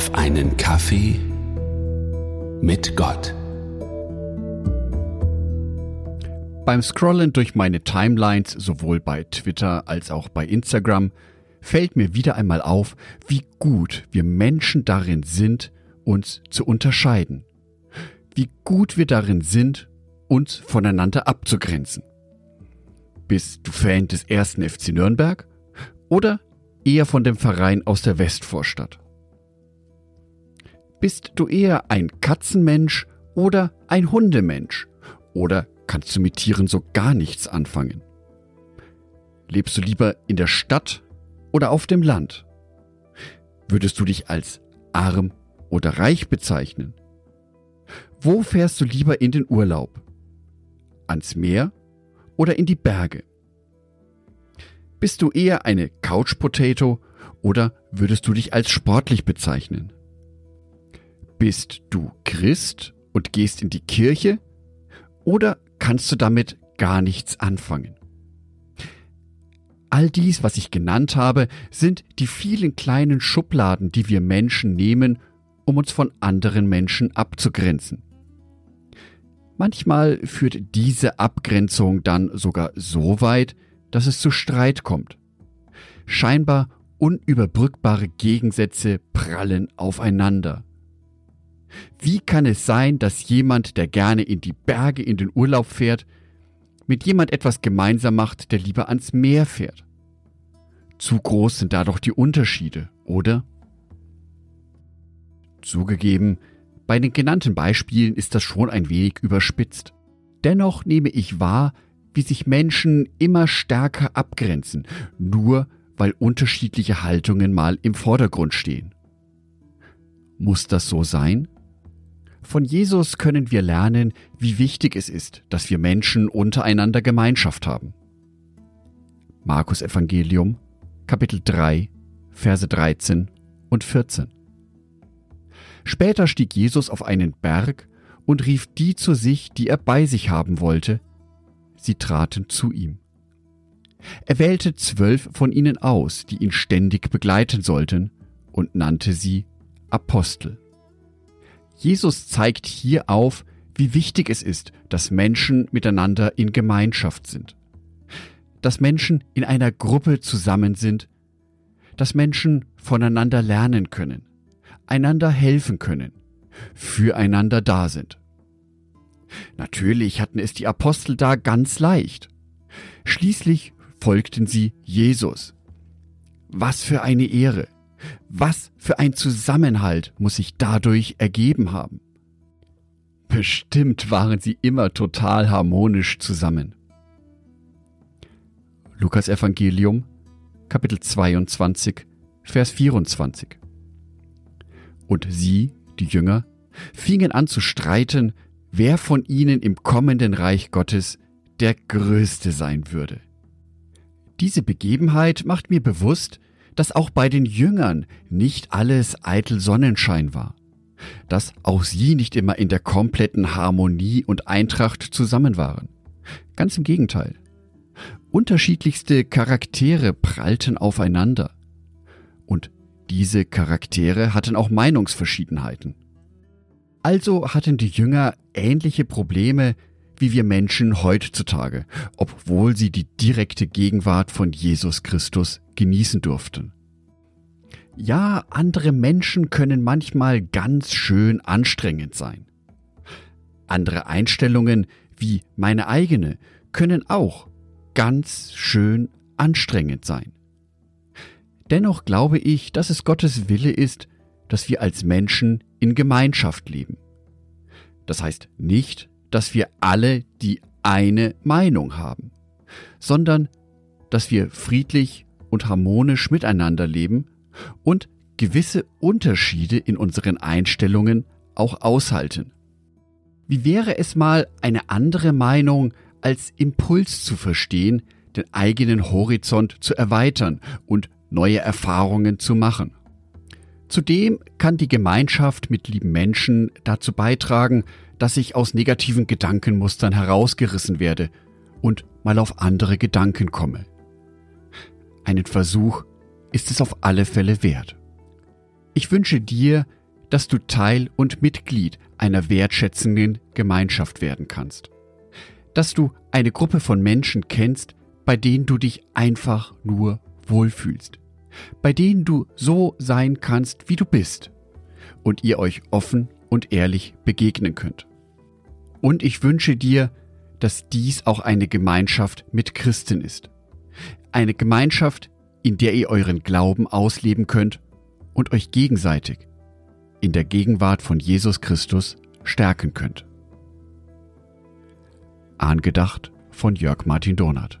auf einen Kaffee mit Gott. Beim Scrollen durch meine Timelines, sowohl bei Twitter als auch bei Instagram, fällt mir wieder einmal auf, wie gut wir Menschen darin sind, uns zu unterscheiden. Wie gut wir darin sind, uns voneinander abzugrenzen. Bist du Fan des ersten FC Nürnberg oder eher von dem Verein aus der Westvorstadt? Bist du eher ein Katzenmensch oder ein Hundemensch? Oder kannst du mit Tieren so gar nichts anfangen? Lebst du lieber in der Stadt oder auf dem Land? Würdest du dich als arm oder reich bezeichnen? Wo fährst du lieber in den Urlaub? Ans Meer oder in die Berge? Bist du eher eine Couch Potato oder würdest du dich als sportlich bezeichnen? Bist du Christ und gehst in die Kirche oder kannst du damit gar nichts anfangen? All dies, was ich genannt habe, sind die vielen kleinen Schubladen, die wir Menschen nehmen, um uns von anderen Menschen abzugrenzen. Manchmal führt diese Abgrenzung dann sogar so weit, dass es zu Streit kommt. Scheinbar unüberbrückbare Gegensätze prallen aufeinander. Wie kann es sein, dass jemand, der gerne in die Berge in den Urlaub fährt, mit jemand etwas gemeinsam macht, der lieber ans Meer fährt? Zu groß sind da doch die Unterschiede, oder? Zugegeben, bei den genannten Beispielen ist das schon ein wenig überspitzt. Dennoch nehme ich wahr, wie sich Menschen immer stärker abgrenzen, nur weil unterschiedliche Haltungen mal im Vordergrund stehen. Muss das so sein? Von Jesus können wir lernen, wie wichtig es ist, dass wir Menschen untereinander Gemeinschaft haben. Markus Evangelium, Kapitel 3, Verse 13 und 14. Später stieg Jesus auf einen Berg und rief die zu sich, die er bei sich haben wollte. Sie traten zu ihm. Er wählte zwölf von ihnen aus, die ihn ständig begleiten sollten, und nannte sie Apostel. Jesus zeigt hier auf, wie wichtig es ist, dass Menschen miteinander in Gemeinschaft sind. Dass Menschen in einer Gruppe zusammen sind, dass Menschen voneinander lernen können, einander helfen können, füreinander da sind. Natürlich hatten es die Apostel da ganz leicht. Schließlich folgten sie Jesus. Was für eine Ehre! Was für ein Zusammenhalt muss sich dadurch ergeben haben? Bestimmt waren sie immer total harmonisch zusammen. Lukas Evangelium, Kapitel 22, Vers 24. Und sie, die Jünger, fingen an zu streiten, wer von ihnen im kommenden Reich Gottes der Größte sein würde. Diese Begebenheit macht mir bewusst, dass auch bei den Jüngern nicht alles eitel Sonnenschein war, dass auch sie nicht immer in der kompletten Harmonie und Eintracht zusammen waren. Ganz im Gegenteil. Unterschiedlichste Charaktere prallten aufeinander. Und diese Charaktere hatten auch Meinungsverschiedenheiten. Also hatten die Jünger ähnliche Probleme wie wir Menschen heutzutage, obwohl sie die direkte Gegenwart von Jesus Christus genießen durften. Ja, andere Menschen können manchmal ganz schön anstrengend sein. Andere Einstellungen, wie meine eigene, können auch ganz schön anstrengend sein. Dennoch glaube ich, dass es Gottes Wille ist, dass wir als Menschen in Gemeinschaft leben. Das heißt nicht, dass wir alle die eine Meinung haben, sondern dass wir friedlich und harmonisch miteinander leben und gewisse Unterschiede in unseren Einstellungen auch aushalten. Wie wäre es mal, eine andere Meinung als Impuls zu verstehen, den eigenen Horizont zu erweitern und neue Erfahrungen zu machen? Zudem kann die Gemeinschaft mit lieben Menschen dazu beitragen, dass ich aus negativen Gedankenmustern herausgerissen werde und mal auf andere Gedanken komme. Einen Versuch ist es auf alle Fälle wert. Ich wünsche dir, dass du Teil und Mitglied einer wertschätzenden Gemeinschaft werden kannst. Dass du eine Gruppe von Menschen kennst, bei denen du dich einfach nur wohlfühlst. Bei denen du so sein kannst, wie du bist. Und ihr euch offen und ehrlich begegnen könnt. Und ich wünsche dir, dass dies auch eine Gemeinschaft mit Christen ist. Eine Gemeinschaft, in der ihr euren Glauben ausleben könnt und euch gegenseitig in der Gegenwart von Jesus Christus stärken könnt. Angedacht von Jörg Martin Donat.